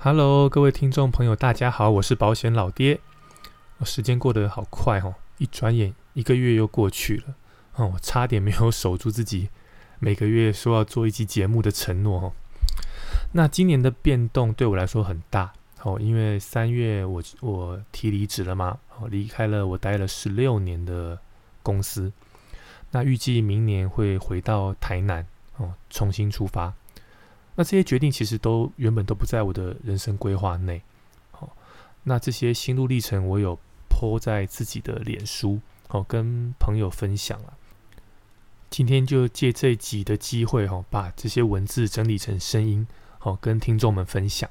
Hello，各位听众朋友，大家好，我是保险老爹。哦，时间过得好快哦，一转眼一个月又过去了。哦，我差点没有 守住自己每个月说要做一期节目的承诺哦。那今年的变动对我来说很大哦，因为三月我我提离职了嘛，哦，离开了我待了十六年的公司。那预计明年会回到台南哦，重新出发。那这些决定其实都原本都不在我的人生规划内。好，那这些心路历程我有泼在自己的脸书，哦，跟朋友分享了。今天就借这集的机会，哈，把这些文字整理成声音，好，跟听众们分享。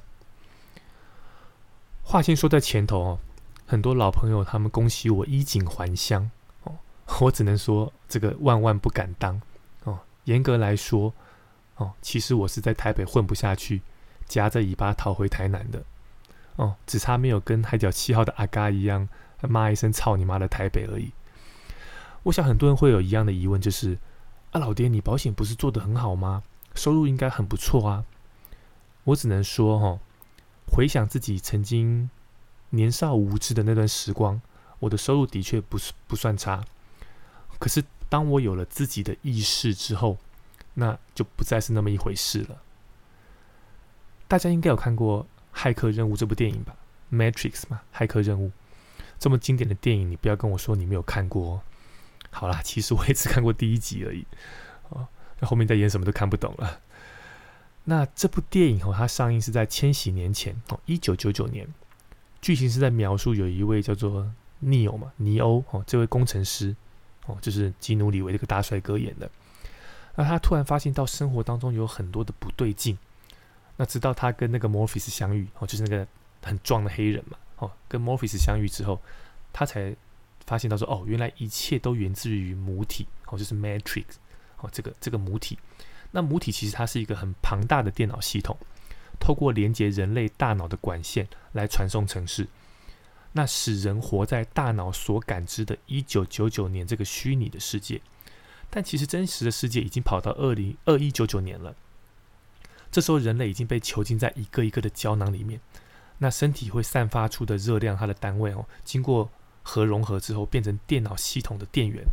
话先说在前头哦，很多老朋友他们恭喜我衣锦还乡。我只能说，这个万万不敢当哦。严格来说，哦，其实我是在台北混不下去，夹着尾巴逃回台南的。哦，只差没有跟海角七号的阿嘎一样，骂一声“操你妈”的台北而已。我想很多人会有一样的疑问，就是啊，老爹，你保险不是做得很好吗？收入应该很不错啊。我只能说，哈，回想自己曾经年少无知的那段时光，我的收入的确不是不算差。可是，当我有了自己的意识之后，那就不再是那么一回事了。大家应该有看过《骇客任务》这部电影吧，《Matrix》嘛，《骇客任务》这么经典的电影，你不要跟我说你没有看过。哦好啦，其实我也只看过第一集而已，哦，那后面在演什么都看不懂了。那这部电影哦，它上映是在千禧年前哦，一九九九年，剧情是在描述有一位叫做尼欧嘛，尼欧哦，这位工程师。哦，就是基努里维这个大帅哥演的。那他突然发现到生活当中有很多的不对劲。那直到他跟那个莫菲斯相遇，哦，就是那个很壮的黑人嘛，哦，跟莫菲斯相遇之后，他才发现到说，哦，原来一切都源自于母体，哦，就是 Matrix，哦，这个这个母体。那母体其实它是一个很庞大的电脑系统，透过连接人类大脑的管线来传送程式。那使人活在大脑所感知的1999年这个虚拟的世界，但其实真实的世界已经跑到202199年了。这时候人类已经被囚禁在一个一个的胶囊里面，那身体会散发出的热量，它的单位哦，经过核融合之后变成电脑系统的电源。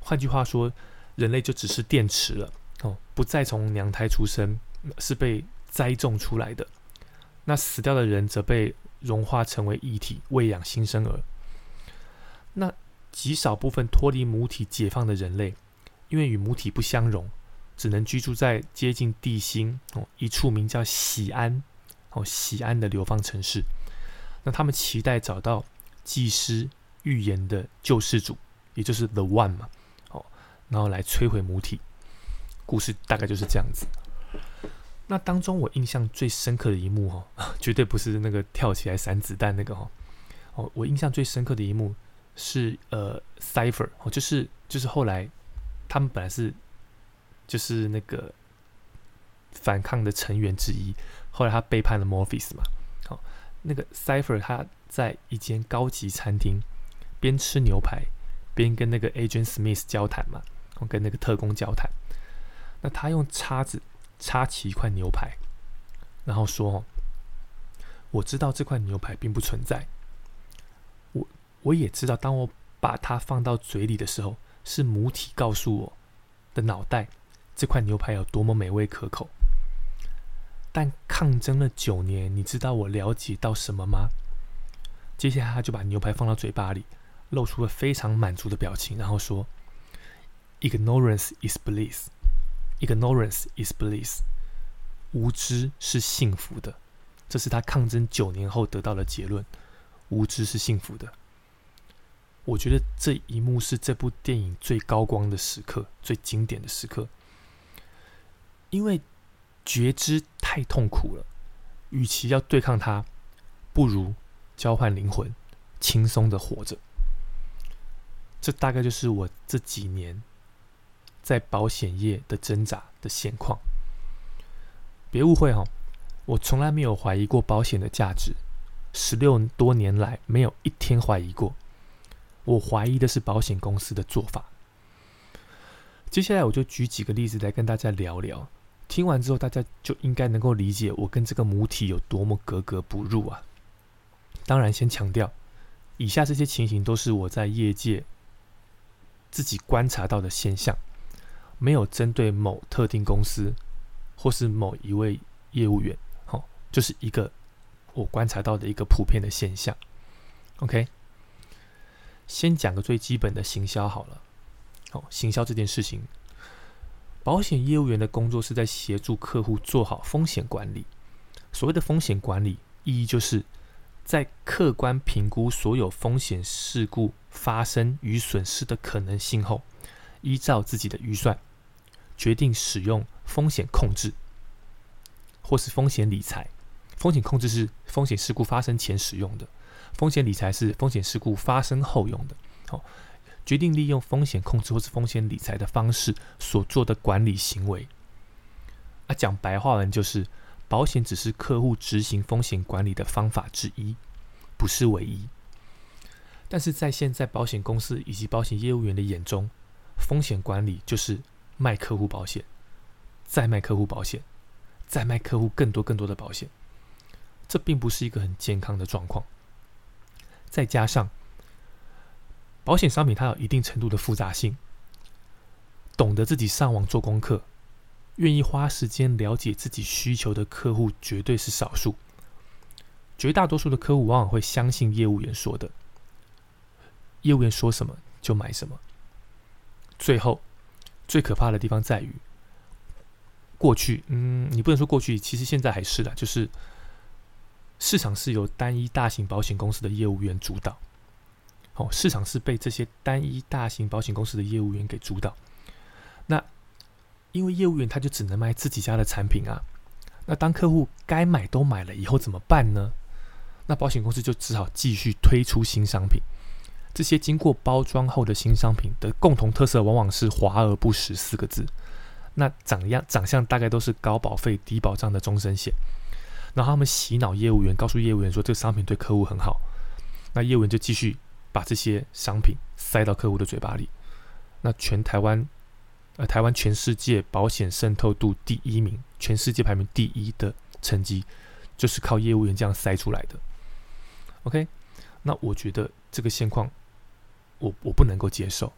换句话说，人类就只是电池了哦，不再从娘胎出生，是被栽种出来的。那死掉的人则被。融化成为液体，喂养新生儿。那极少部分脱离母体解放的人类，因为与母体不相容，只能居住在接近地心哦一处名叫喜安哦喜安的流放城市。那他们期待找到祭师预言的救世主，也就是 The One 嘛哦，然后来摧毁母体。故事大概就是这样子。那当中我印象最深刻的一幕哦，绝对不是那个跳起来闪子弹那个哦，哦，我印象最深刻的一幕是呃，Cipher 哦，就是就是后来他们本来是就是那个反抗的成员之一，后来他背叛了 Morpheus 嘛，好，那个 Cipher 他在一间高级餐厅边吃牛排边跟那个 Agent Smith 交谈嘛，跟那个特工交谈，那他用叉子。插起一块牛排，然后说：“哦我知道这块牛排并不存在。我也知道，当我把它放到嘴里的时候，是母体告诉我的脑袋这块牛排有多么美味可口。但抗争了九年，你知道我了解到什么吗？接下来他就把牛排放到嘴巴里，露出了非常满足的表情，然后说：‘Ignorance is bliss。’ Ignorance is bliss，无知是幸福的，这是他抗争九年后得到的结论。无知是幸福的。我觉得这一幕是这部电影最高光的时刻，最经典的时刻。因为觉知太痛苦了，与其要对抗它，不如交换灵魂，轻松的活着。这大概就是我这几年。在保险业的挣扎的现况，别误会哈，我从来没有怀疑过保险的价值，十六多年来没有一天怀疑过。我怀疑的是保险公司的做法。接下来我就举几个例子来跟大家聊聊，听完之后，大家就应该能够理解我跟这个母体有多么格格不入啊！当然，先强调，以下这些情形都是我在业界自己观察到的现象，没有针对某特定公司或是某一位业务员，好，就是一个我观察到的一个普遍的现象。OK，先讲个最基本的行销好了。好，行销这件事情。保险业务员的工作是在协助客户做好风险管理。所谓的风险管理，意义就是在客观评估所有风险事故发生与损失的可能性后，依照自己的预算，决定使用风险控制或是风险理财。风险控制是风险事故发生前使用的，风险理财是风险事故发生后用的。好。决定利用风险控制或是风险理财的方式所做的管理行为，啊，讲白话文就是，保险只是客户执行风险管理的方法之一，不是唯一。但是在现在保险公司以及保险业务员的眼中，风险管理就是卖客户保险，再卖客户保险，再卖客户更多更多的保险，这并不是一个很健康的状况。再加上。保险商品它有一定程度的复杂性，懂得自己上网做功课，愿意花时间了解自己需求的客户绝对是少数。绝大多数的客户往往会相信业务员说的，业务员说什么就买什么。最后，最可怕的地方在于，过去，嗯，你不能说过去，其实现在还是的，就是市场是由单一大型保险公司的业务员主导。哦，市场是被这些单一大型保险公司的业务员给主导。那因为业务员他就只能卖自己家的产品啊。那当客户该买都买了以后怎么办呢？那保险公司就只好继续推出新商品。这些经过包装后的新商品的共同特色往往是华而不实四个字。那长样长相大概都是高保费低保障的终身险。然后他们洗脑业务员，告诉业务员说这个商品对客户很好。那业务员就继续。把这些商品塞到客户的嘴巴里，那全台湾，呃，台湾全世界保险渗透度第一名，全世界排名第一的成绩，就是靠业务员这样塞出来的。OK，那我觉得这个现况，我我不能够接受，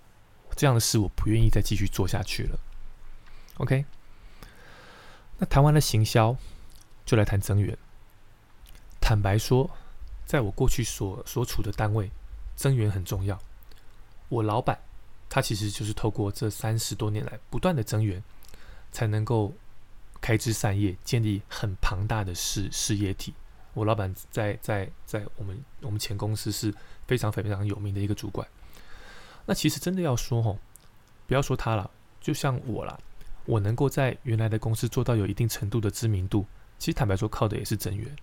这样的事我不愿意再继续做下去了。OK，那台湾的行销，就来谈增援。坦白说，在我过去所所处的单位。增援很重要。我老板他其实就是透过这三十多年来不断的增援，才能够开枝散叶，建立很庞大的事事业体。我老板在在在我们我们前公司是非常非常有名的一个主管。那其实真的要说吼，不要说他了，就像我啦，我能够在原来的公司做到有一定程度的知名度，其实坦白说靠的也是增援。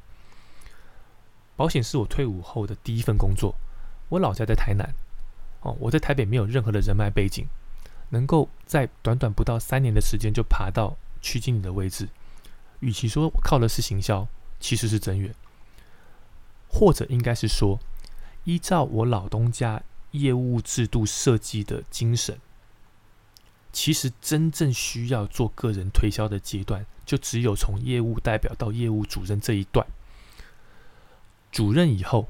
保险是我退伍后的第一份工作。我老家在台南，哦，我在台北没有任何的人脉背景，能够在短短不到三年的时间就爬到区经理的位置，与其说靠的是行销，其实是增援，或者应该是说，依照我老东家业务制度设计的精神，其实真正需要做个人推销的阶段，就只有从业务代表到业务主任这一段，主任以后。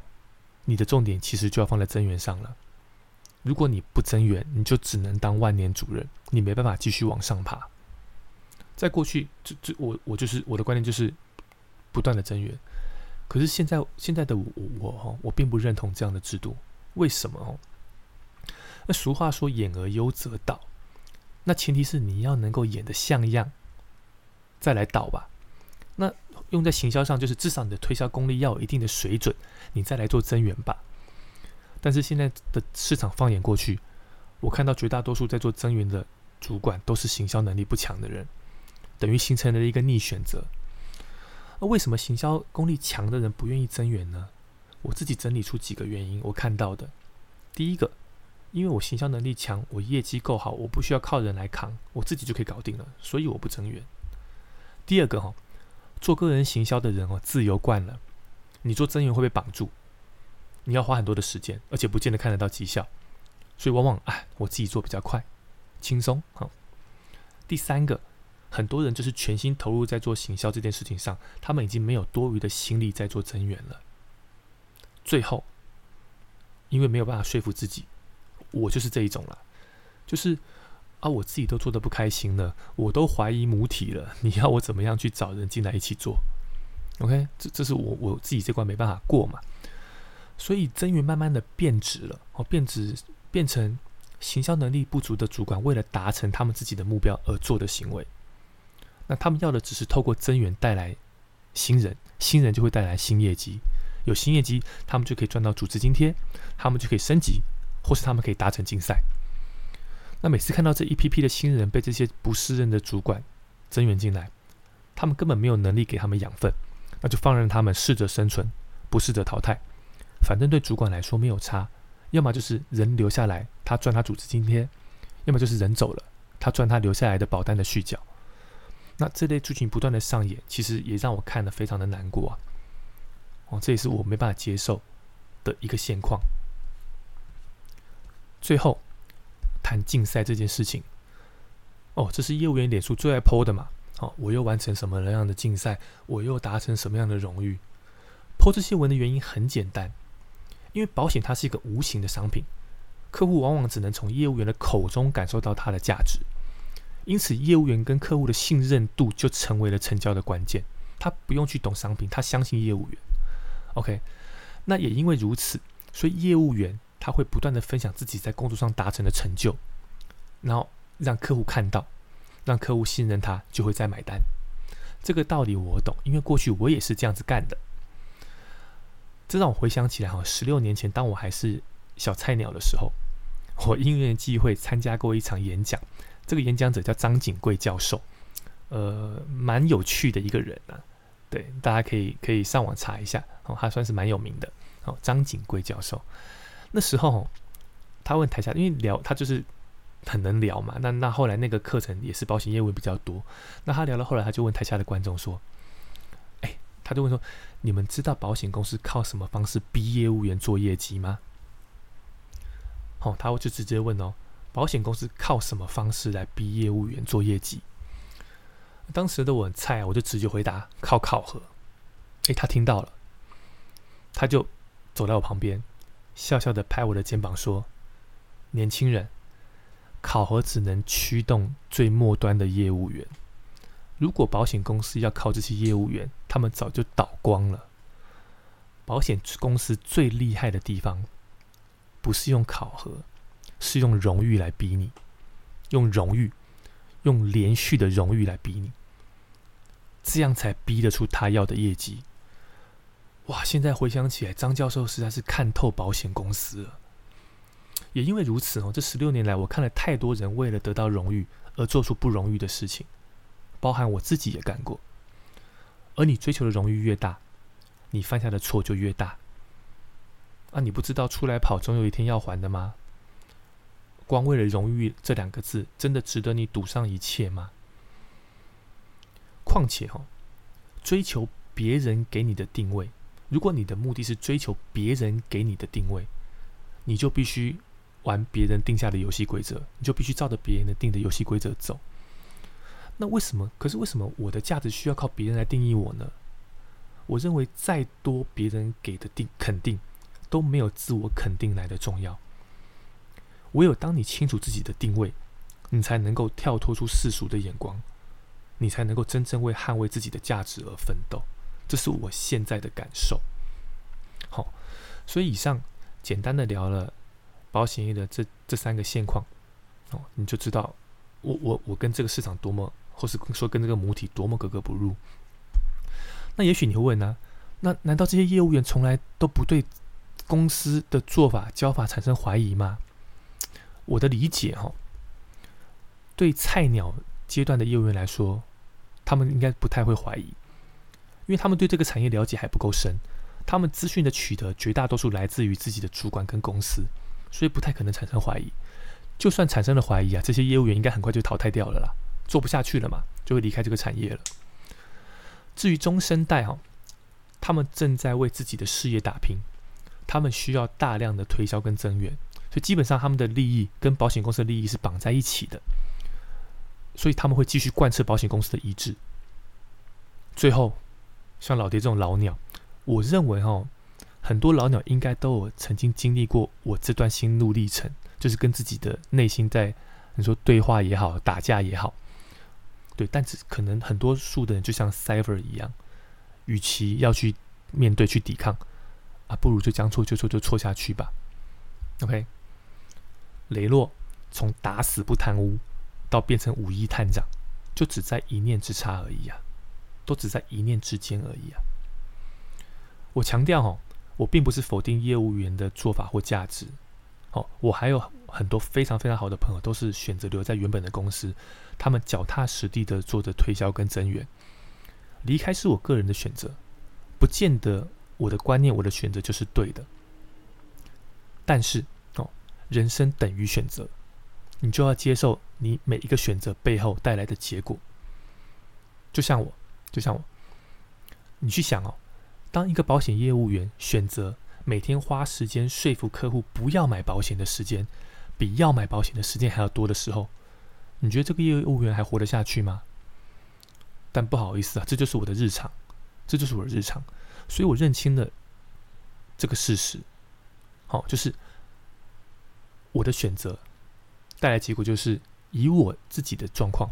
你的重点其实就要放在增援上了。如果你不增援，你就只能当万年主任，你没办法继续往上爬。在过去，这这我我就是我的观念就是不断的增援。可是现在现在的我我哈，我并不认同这样的制度。为什么哦？那俗话说“演而优则导”，那前提是你要能够演的像样，再来导吧。那用在行销上，就是至少你的推销功力要有一定的水准，你再来做增援吧。但是现在的市场放眼过去，我看到绝大多数在做增援的主管都是行销能力不强的人，等于形成了一个逆选择。那为什么行销功力强的人不愿意增援呢？我自己整理出几个原因，我看到的，第一个，因为我行销能力强，我业绩够好，我不需要靠人来扛，我自己就可以搞定了，所以我不增援。第二个哈。做个人行销的人哦，自由惯了，你做增援会被绑住，你要花很多的时间，而且不见得看得到绩效，所以往往哎，我自己做比较快、轻松。好，第三个，很多人就是全心投入在做行销这件事情上，他们已经没有多余的心力在做增援了。最后，因为没有办法说服自己，我就是这一种了，就是啊，我自己都做的不开心了，我都怀疑母体了，你要我怎么样去找人进来一起做？OK，这这是我我自己这关没办法过嘛。所以增援慢慢的变质了，哦，变质变成行销能力不足的主管为了达成他们自己的目标而做的行为。那他们要的只是透过增援带来新人，新人就会带来新业绩，有新业绩，他们就可以赚到组织津贴，他们就可以升级，或是他们可以达成竞赛。那每次看到这一批批的新人被这些不适任的主管增援进来，他们根本没有能力给他们养分，那就放任他们适者生存，不适者淘汰。反正对主管来说没有差，要么就是人留下来，他赚他组织津贴；要么就是人走了，他赚他留下来的保单的续缴。那这类剧情不断的上演，其实也让我看得非常的难过啊！哦，这也是我没办法接受的一个现况。最后谈竞赛这件事情，哦，这是业务员脸书最爱 PO 的嘛？哦，我又完成什么样的竞赛？我又达成什么样的荣誉？PO 这些文的原因很简单，因为保险它是一个无形的商品，客户往往只能从业务员的口中感受到它的价值。因此，业务员跟客户的信任度就成为了成交的关键。他不用去懂商品，他相信业务员。OK，那也因为如此，所以业务员他会不断的分享自己在工作上达成的成就，然后让客户看到，让客户信任他，就会再买单。这个道理我懂，因为过去我也是这样子干的。这让我回想起来，哈，十六年前，当我还是小菜鸟的时候，我因缘际会参加过一场演讲。这个演讲者叫张景贵教授，呃，蛮有趣的一个人啊。对，大家可以可以上网查一下哦，他算是蛮有名的哦。张景贵教授那时候他问台下，因为聊他就是很能聊嘛。那那后来那个课程也是保险业务比较多。那他聊到后来，他就问台下的观众说：“哎，他就问说，你们知道保险公司靠什么方式逼业务员做业绩吗？”哦，他就直接问哦。保险公司靠什么方式来逼业务员做业绩？当时的我很菜，我就直接回答靠考核。诶，他听到了，他就走到我旁边，笑笑的拍我的肩膀说：“年轻人，考核只能驱动最末端的业务员。如果保险公司要靠这些业务员，他们早就倒光了。保险公司最厉害的地方，不是用考核。”是用荣誉来逼你，用荣誉，用连续的荣誉来逼你，这样才逼得出他要的业绩。哇！现在回想起来，张教授实在是看透保险公司了。也因为如此哦，这十六年来，我看了太多人为了得到荣誉而做出不荣誉的事情，包含我自己也干过。而你追求的荣誉越大，你犯下的错就越大。啊，你不知道出来跑总有一天要还的吗？光为了荣誉这两个字，真的值得你赌上一切吗？况且哈，追求别人给你的定位，如果你的目的是追求别人给你的定位，你就必须玩别人定下的游戏规则，你就必须照着别人的定的游戏规则走。那为什么？可是为什么我的价值需要靠别人来定义我呢？我认为再多别人给的定肯定，都没有自我肯定来的重要。唯有当你清楚自己的定位，你才能够跳脱出世俗的眼光，你才能够真正为捍卫自己的价值而奋斗。这是我现在的感受。好，所以以上简单的聊了保险业的这这三个现况，哦，你就知道我我我跟这个市场多么，或是说跟这个母体多么格格不入。那也许你会问呢？那难道这些业务员从来都不对公司的做法、交法产生怀疑吗？我的理解哈，对菜鸟阶段的业务员来说，他们应该不太会怀疑，因为他们对这个产业了解还不够深，他们资讯的取得绝大多数来自于自己的主管跟公司，所以不太可能产生怀疑。就算产生了怀疑啊，这些业务员应该很快就淘汰掉了啦，做不下去了嘛，就会离开这个产业了。至于中生代哈，他们正在为自己的事业打拼，他们需要大量的推销跟增援。所以基本上，他们的利益跟保险公司的利益是绑在一起的。所以他们会继续贯彻保险公司的意志。最后，像老爹这种老鸟，我认为哈，很多老鸟应该都有曾经经历过我这段心路历程，就是跟自己的内心在你说对话也好，打架也好，对，但是可能很多数的人就像 Cyber 一样，与其要去面对去抵抗，啊，不如就将错就错就错下去吧。OK，雷洛从打死不贪污到变成五亿探长，就只在一念之差而已啊，都只在一念之间而已啊。我强调哈，我并不是否定业务员的做法或价值，哦，我还有很多非常非常好的朋友，都是选择留在原本的公司，他们脚踏实地的做着推销跟增援，离开是我个人的选择，不见得我的观念、我的选择就是对的。但是哦，人生等于选择，你就要接受你每一个选择背后带来的结果。就像我，就像我，你去想哦，当一个保险业务员选择每天花时间说服客户不要买保险的时间，比要买保险的时间还要多的时候，你觉得这个业务员还活得下去吗？但不好意思啊，这就是我的日常，这就是我的日常，所以我认清了这个事实。好，就是我的选择带来结果，就是以我自己的状况，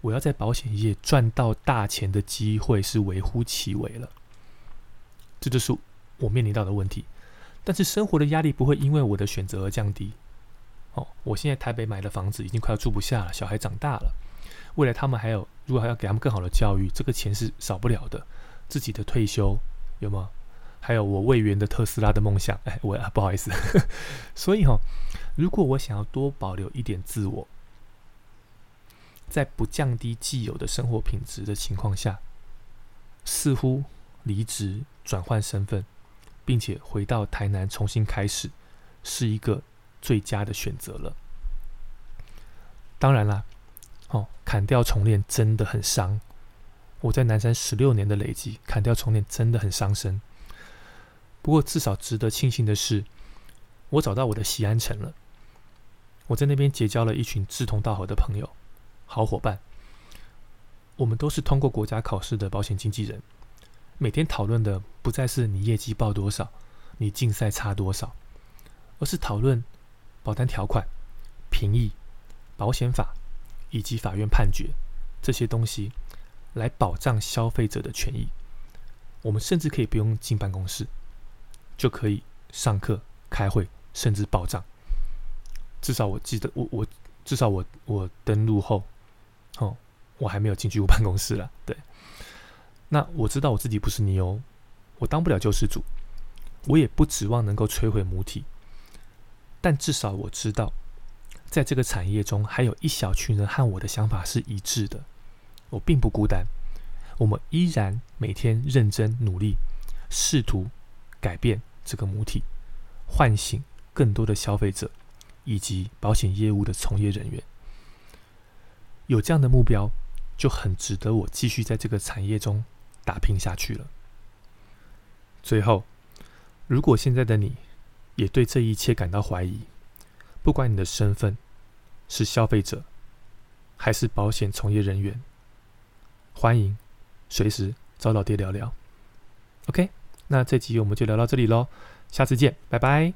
我要在保险业赚到大钱的机会是微乎其微了。这就是我面临到的问题。但是生活的压力不会因为我的选择而降低。哦，我现在台北买的房子已经快要住不下了，小孩长大了，未来他们还有，如果还要给他们更好的教育，这个钱是少不了的。自己的退休有吗？还有我未圆的特斯拉的梦想，哎，我啊不好意思，所以哈，如果我想要多保留一点自我，在不降低既有的生活品质的情况下，似乎离职转换身份，并且回到台南重新开始，是一个最佳的选择了。当然啦，哦，砍掉重练真的很伤。我在南山十六年的累积，砍掉重练真的很伤身。不过，至少值得庆幸的是，我找到我的西安城了。我在那边结交了一群志同道合的朋友、好伙伴。我们都是通过国家考试的保险经纪人，每天讨论的不再是你业绩报多少、你竞赛差多少，而是讨论保单条款、评议、保险法以及法院判决这些东西，来保障消费者的权益。我们甚至可以不用进办公室。就可以上课、开会，甚至报账。至少我记得，我我至少我我登录后，哦，我还没有进去过办公室了。对，那我知道我自己不是你哦，我当不了救世主，我也不指望能够摧毁母体。但至少我知道，在这个产业中，还有一小群人和我的想法是一致的。我并不孤单，我们依然每天认真努力，试图改变。这个母体，唤醒更多的消费者以及保险业务的从业人员，有这样的目标，就很值得我继续在这个产业中打拼下去了。最后，如果现在的你也对这一切感到怀疑，不管你的身份是消费者还是保险从业人员，欢迎随时找老爹聊聊。OK。那这集我们就聊到这里喽，下次见，拜拜。